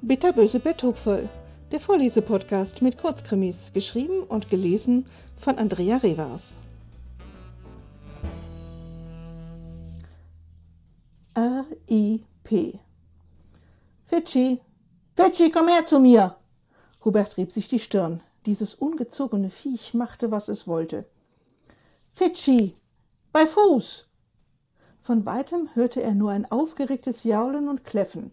Bitterböse Betthupferl, der Vorlesepodcast mit Kurzkrimis, geschrieben und gelesen von Andrea Revers. R.I.P. Fitschi, Fitschi, komm her zu mir! Hubert rieb sich die Stirn. Dieses ungezogene Viech machte, was es wollte. Fitschi, bei Fuß! Von weitem hörte er nur ein aufgeregtes Jaulen und Kläffen.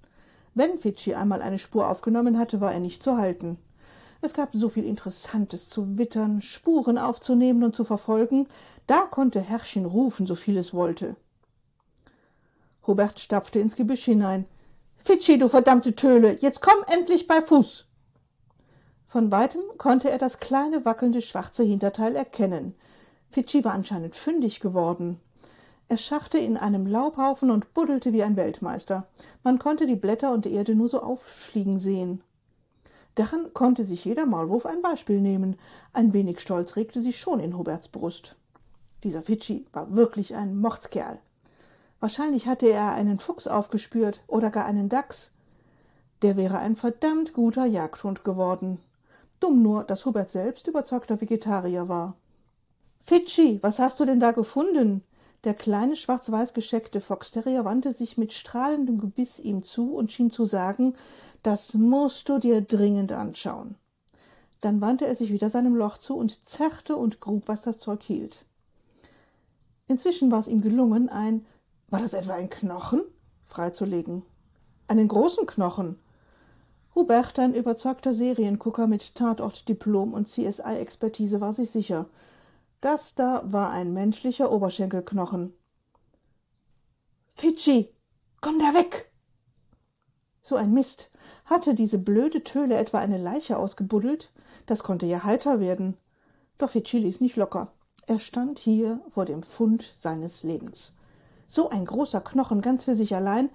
Wenn Fidschi einmal eine Spur aufgenommen hatte, war er nicht zu halten. Es gab so viel Interessantes zu wittern, Spuren aufzunehmen und zu verfolgen, da konnte Herrchen rufen, so viel es wollte. Hubert stapfte ins Gebüsch hinein. Fidschi, du verdammte Töle, jetzt komm endlich bei Fuß! Von weitem konnte er das kleine wackelnde schwarze Hinterteil erkennen. Fidschi war anscheinend fündig geworden. Er scharrte in einem Laubhaufen und buddelte wie ein Weltmeister. Man konnte die Blätter und Erde nur so auffliegen sehen. Daran konnte sich jeder Maulwurf ein Beispiel nehmen. Ein wenig Stolz regte sich schon in Huberts Brust. Dieser Fidschi war wirklich ein Mordskerl. Wahrscheinlich hatte er einen Fuchs aufgespürt oder gar einen Dachs. Der wäre ein verdammt guter Jagdhund geworden. Dumm nur, dass Hubert selbst überzeugter Vegetarier war. Fidschi, was hast du denn da gefunden? Der kleine schwarz-weiß gescheckte Foxterrier wandte sich mit strahlendem Gebiss ihm zu und schien zu sagen, das musst du dir dringend anschauen. Dann wandte er sich wieder seinem Loch zu und zerrte und grub, was das Zeug hielt. Inzwischen war es ihm gelungen, ein war das etwa ein Knochen? freizulegen. Einen großen Knochen. Hubert, ein überzeugter Seriengucker mit Tatortdiplom und CSI-Expertise, war sich sicher. Das da war ein menschlicher Oberschenkelknochen. Fidschi, komm da weg! So ein Mist. Hatte diese blöde Töle etwa eine Leiche ausgebuddelt? Das konnte ja heiter werden. Doch Fidschi ließ nicht locker. Er stand hier vor dem Fund seines Lebens. So ein großer Knochen ganz für sich allein,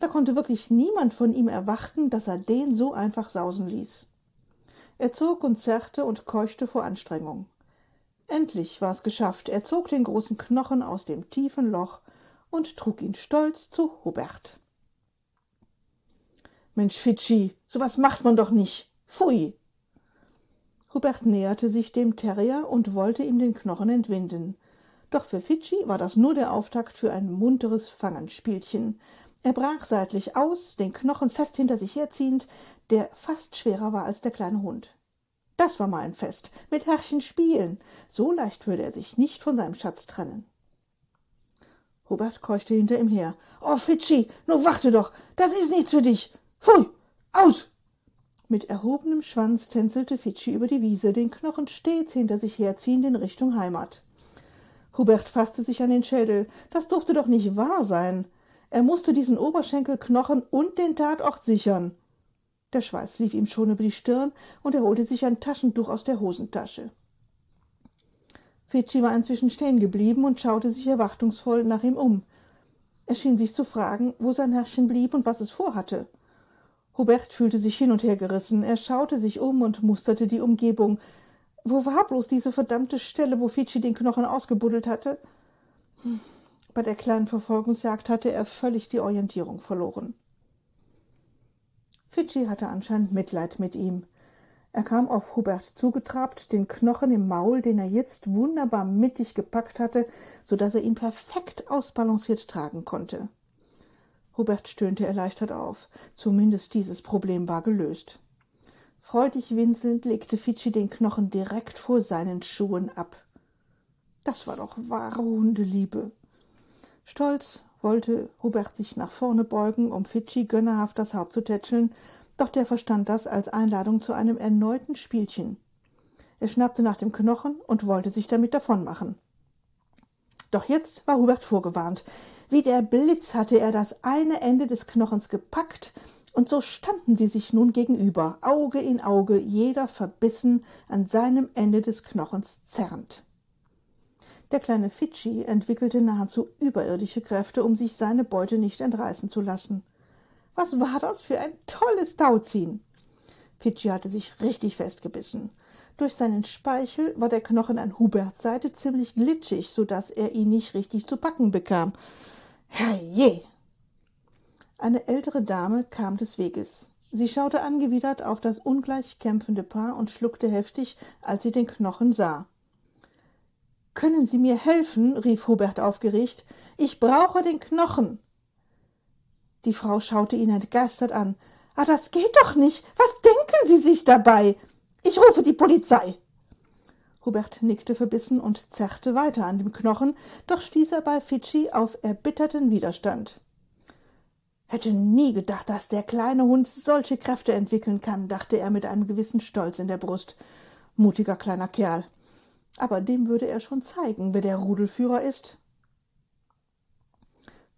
da konnte wirklich niemand von ihm erwarten, dass er den so einfach sausen ließ. Er zog und zerrte und keuchte vor Anstrengung. Endlich war es geschafft. Er zog den großen Knochen aus dem tiefen Loch und trug ihn stolz zu Hubert. Mensch, Fidschi, sowas macht man doch nicht. Pfui! Hubert näherte sich dem Terrier und wollte ihm den Knochen entwinden. Doch für Fidschi war das nur der Auftakt für ein munteres Fangenspielchen. Er brach seitlich aus, den Knochen fest hinter sich herziehend, der fast schwerer war als der kleine Hund. Das war mal ein Fest. Mit Herrchen spielen. So leicht würde er sich nicht von seinem Schatz trennen. Hubert keuchte hinter ihm her. Oh, Fidschi, nur warte doch. Das ist nichts für dich. Pfui, aus! Mit erhobenem Schwanz tänzelte Fidschi über die Wiese, den Knochen stets hinter sich herziehend in Richtung Heimat. Hubert fasste sich an den Schädel. Das durfte doch nicht wahr sein. Er musste diesen Oberschenkelknochen und den Tatort sichern. Der Schweiß lief ihm schon über die Stirn und er holte sich ein Taschentuch aus der Hosentasche. Fidschi war inzwischen stehen geblieben und schaute sich erwartungsvoll nach ihm um. Er schien sich zu fragen, wo sein Herrchen blieb und was es vorhatte. Hubert fühlte sich hin und her gerissen. Er schaute sich um und musterte die Umgebung. Wo war bloß diese verdammte Stelle, wo Fidschi den Knochen ausgebuddelt hatte? Hm, bei der kleinen Verfolgungsjagd hatte er völlig die Orientierung verloren. Fidschi hatte anscheinend Mitleid mit ihm. Er kam auf Hubert zugetrabt, den Knochen im Maul, den er jetzt wunderbar mittig gepackt hatte, so dass er ihn perfekt ausbalanciert tragen konnte. Hubert stöhnte erleichtert auf. Zumindest dieses Problem war gelöst. Freudig winselnd legte Fidschi den Knochen direkt vor seinen Schuhen ab. Das war doch wahre Hundeliebe. Stolz wollte Hubert sich nach vorne beugen, um Fidschi gönnerhaft das Haupt zu tätscheln, doch der verstand das als Einladung zu einem erneuten Spielchen. Er schnappte nach dem Knochen und wollte sich damit davonmachen. Doch jetzt war Hubert vorgewarnt. Wie der Blitz hatte er das eine Ende des Knochens gepackt, und so standen sie sich nun gegenüber, Auge in Auge, jeder verbissen an seinem Ende des Knochens zerrend. Der kleine Fidschi entwickelte nahezu überirdische Kräfte, um sich seine Beute nicht entreißen zu lassen. Was war das für ein tolles Tauziehen? Fidschi hatte sich richtig festgebissen. Durch seinen Speichel war der Knochen an Huberts Seite ziemlich glitschig, so dass er ihn nicht richtig zu packen bekam. Herrje! Eine ältere Dame kam des Weges. Sie schaute angewidert auf das ungleich kämpfende Paar und schluckte heftig, als sie den Knochen sah. Können Sie mir helfen? rief Hubert aufgeregt. Ich brauche den Knochen. Die Frau schaute ihn entgeistert an. Ah, das geht doch nicht. Was denken Sie sich dabei? Ich rufe die Polizei. Hubert nickte verbissen und zerrte weiter an dem Knochen, doch stieß er bei Fidschi auf erbitterten Widerstand. Hätte nie gedacht, dass der kleine Hund solche Kräfte entwickeln kann, dachte er mit einem gewissen Stolz in der Brust. Mutiger kleiner Kerl. Aber dem würde er schon zeigen, wer der Rudelführer ist.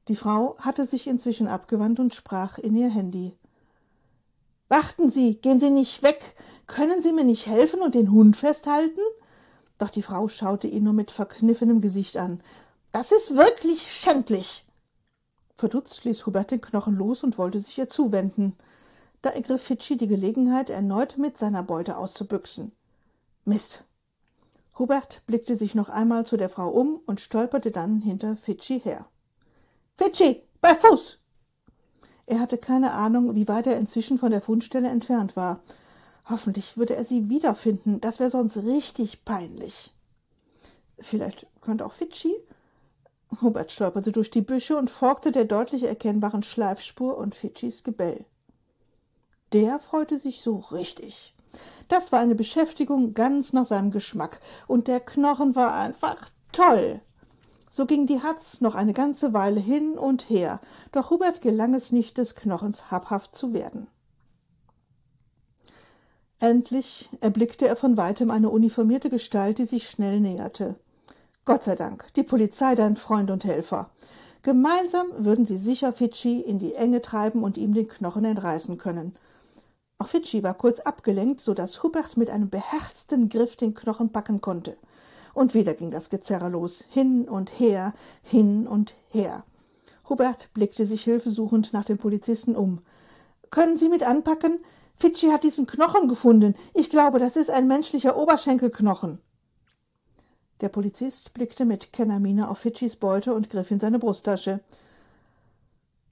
Die Frau hatte sich inzwischen abgewandt und sprach in ihr Handy. Warten Sie, gehen Sie nicht weg. Können Sie mir nicht helfen und den Hund festhalten? Doch die Frau schaute ihn nur mit verkniffenem Gesicht an. Das ist wirklich schändlich. Verdutzt ließ Hubert den Knochen los und wollte sich ihr zuwenden. Da ergriff Fidschi die Gelegenheit, erneut mit seiner Beute auszubüchsen. Mist! Hubert blickte sich noch einmal zu der Frau um und stolperte dann hinter Fidschi her. Fidschi, bei Fuß! Er hatte keine Ahnung, wie weit er inzwischen von der Fundstelle entfernt war. Hoffentlich würde er sie wiederfinden, das wäre sonst richtig peinlich. Vielleicht könnte auch Fidschi Hubert stolperte durch die Büsche und folgte der deutlich erkennbaren Schleifspur und Fitschis Gebell. Der freute sich so richtig. Das war eine Beschäftigung ganz nach seinem Geschmack, und der Knochen war einfach toll. So ging die Hatz noch eine ganze Weile hin und her, doch Hubert gelang es nicht, des Knochens habhaft zu werden. Endlich erblickte er von weitem eine uniformierte Gestalt, die sich schnell näherte. Gott sei Dank, die Polizei dein Freund und Helfer. Gemeinsam würden sie sicher Fidschi in die Enge treiben und ihm den Knochen entreißen können. Auch Fidschi war kurz abgelenkt, so dass Hubert mit einem beherzten Griff den Knochen packen konnte. Und wieder ging das Gezerre los, hin und her, hin und her. Hubert blickte sich hilfesuchend nach dem Polizisten um. Können Sie mit anpacken? Fidschi hat diesen Knochen gefunden. Ich glaube, das ist ein menschlicher Oberschenkelknochen. Der Polizist blickte mit Kennermiene auf Fitschis Beute und griff in seine Brusttasche.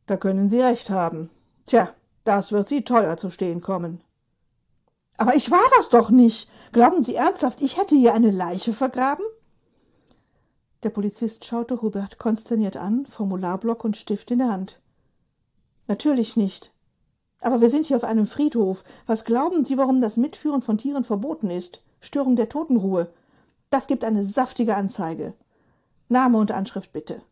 Da können Sie recht haben. Tja, das wird Sie teuer zu stehen kommen. Aber ich war das doch nicht. Glauben Sie ernsthaft, ich hätte hier eine Leiche vergraben? Der Polizist schaute Hubert konsterniert an, Formularblock und Stift in der Hand. Natürlich nicht. Aber wir sind hier auf einem Friedhof. Was glauben Sie, warum das Mitführen von Tieren verboten ist? Störung der Totenruhe. Das gibt eine saftige Anzeige. Name und Anschrift bitte.